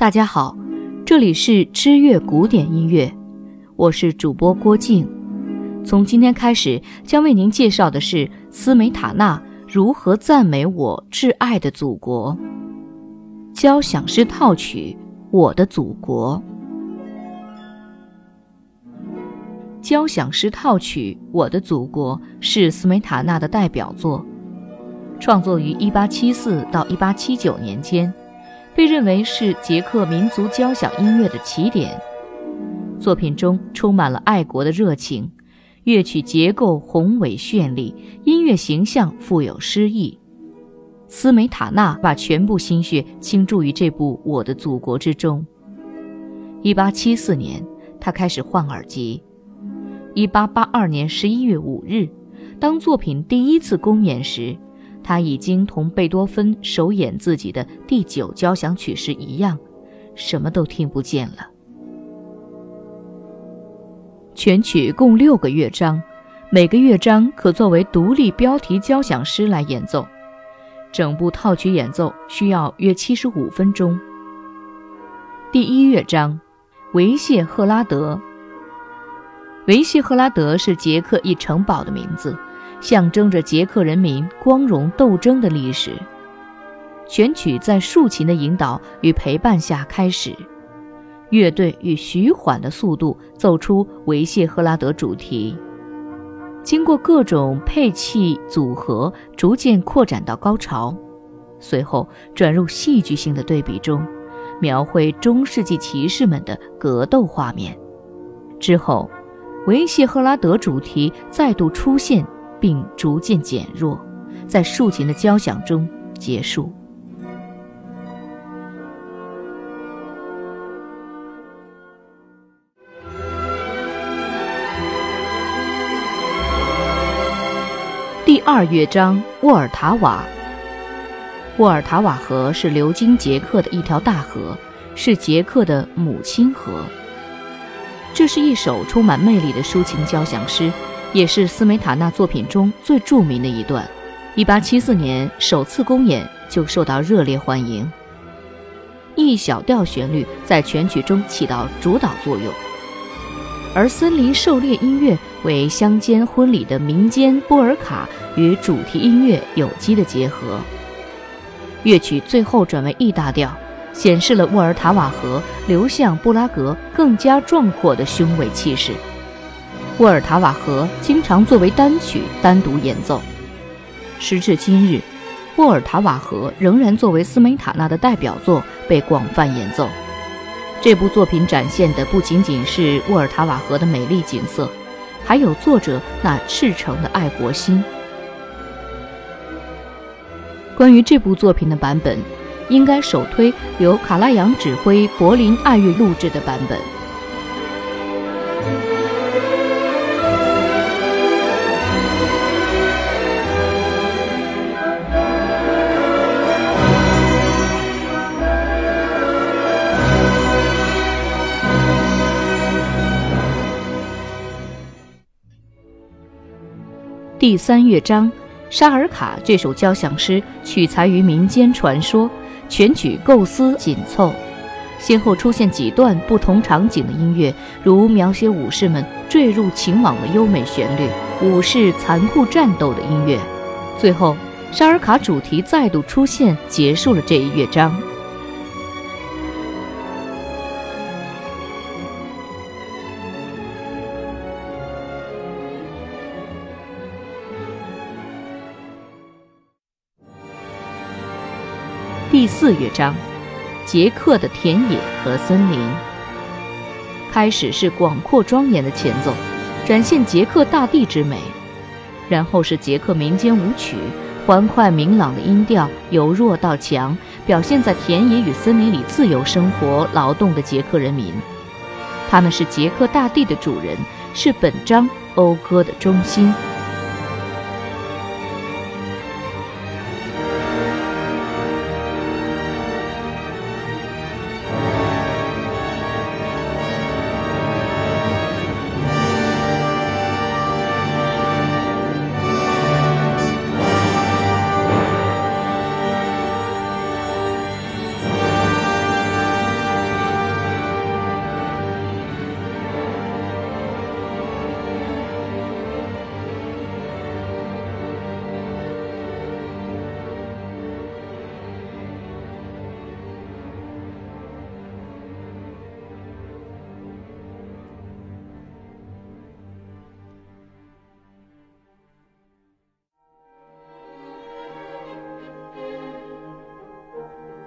大家好，这里是知乐古典音乐，我是主播郭静。从今天开始，将为您介绍的是斯梅塔纳如何赞美我挚爱的祖国。交响诗套曲《我的祖国》。交响诗套曲《我的祖国》是斯梅塔纳的代表作，创作于1874到1879年间。被认为是捷克民族交响音乐的起点。作品中充满了爱国的热情，乐曲结构宏伟绚丽，音乐形象富有诗意。斯梅塔纳把全部心血倾注于这部《我的祖国》之中。1874年，他开始换耳机。1882年11月5日，当作品第一次公演时。他已经同贝多芬首演自己的第九交响曲时一样，什么都听不见了。全曲共六个乐章，每个乐章可作为独立标题交响诗来演奏。整部套曲演奏需要约七十五分钟。第一乐章，维谢赫拉德。维谢赫拉德是捷克一城堡的名字。象征着捷克人民光荣斗争的历史。全曲在竖琴的引导与陪伴下开始，乐队以徐缓的速度奏出维谢赫拉德主题，经过各种配器组合，逐渐扩展到高潮，随后转入戏剧性的对比中，描绘中世纪骑士们的格斗画面。之后，维谢赫拉德主题再度出现。并逐渐减弱，在竖琴的交响中结束。第二乐章，沃尔塔瓦。沃尔塔瓦河是流经捷克的一条大河，是捷克的母亲河。这是一首充满魅力的抒情交响诗。也是斯梅塔纳作品中最著名的一段。1874年首次公演就受到热烈欢迎。一小调旋律在全曲中起到主导作用，而森林狩猎音乐为乡间婚礼的民间波尔卡与主题音乐有机的结合。乐曲最后转为 E 大调，显示了沃尔塔瓦河流向布拉格更加壮阔的雄伟气势。沃尔塔瓦河经常作为单曲单独演奏。时至今日，沃尔塔瓦河仍然作为斯梅塔纳的代表作被广泛演奏。这部作品展现的不仅仅是沃尔塔瓦河的美丽景色，还有作者那赤诚的爱国心。关于这部作品的版本，应该首推由卡拉扬指挥柏林爱乐录制的版本。第三乐章《沙尔卡》这首交响诗取材于民间传说，全曲构思紧凑，先后出现几段不同场景的音乐，如描写武士们坠入情网的优美旋律，武士残酷战斗的音乐，最后沙尔卡主题再度出现，结束了这一乐章。第四乐章，捷克的田野和森林。开始是广阔庄严的前奏，展现捷克大地之美；然后是捷克民间舞曲，欢快明朗的音调由弱到强，表现在田野与森林里自由生活、劳动的捷克人民。他们是捷克大地的主人，是本章讴歌的中心。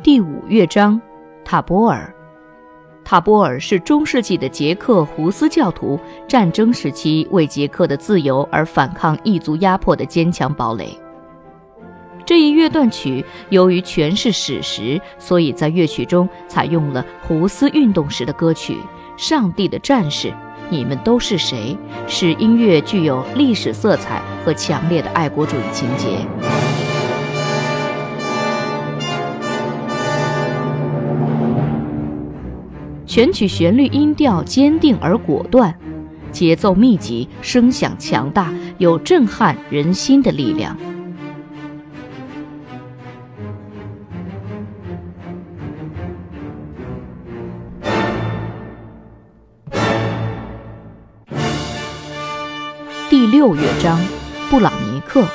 第五乐章，塔波尔。塔波尔是中世纪的捷克胡斯教徒战争时期为捷克的自由而反抗异族压迫的坚强堡垒。这一乐段曲由于全是史实，所以在乐曲中采用了胡斯运动时的歌曲《上帝的战士》，你们都是谁？使音乐具有历史色彩和强烈的爱国主义情节。全曲旋律音调坚定而果断，节奏密集，声响强大，有震撼人心的力量。第六乐章，布朗尼克。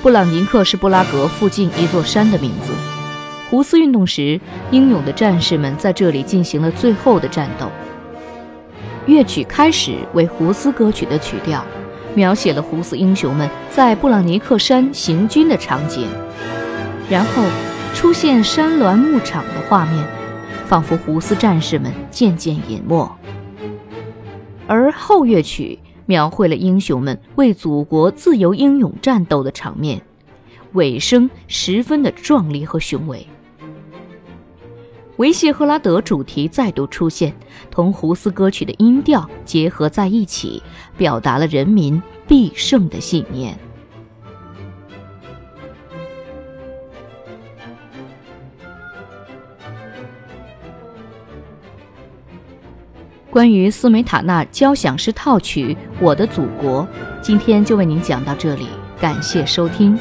布朗尼克是布拉格附近一座山的名字。胡斯运动时，英勇的战士们在这里进行了最后的战斗。乐曲开始为胡斯歌曲的曲调，描写了胡斯英雄们在布朗尼克山行军的场景，然后出现山峦牧场的画面，仿佛胡斯战士们渐渐隐没。而后乐曲描绘了英雄们为祖国自由英勇战斗的场面，尾声十分的壮丽和雄伟。维谢赫拉德主题再度出现，同胡斯歌曲的音调结合在一起，表达了人民必胜的信念。关于斯梅塔纳交响诗套曲《我的祖国》，今天就为您讲到这里，感谢收听。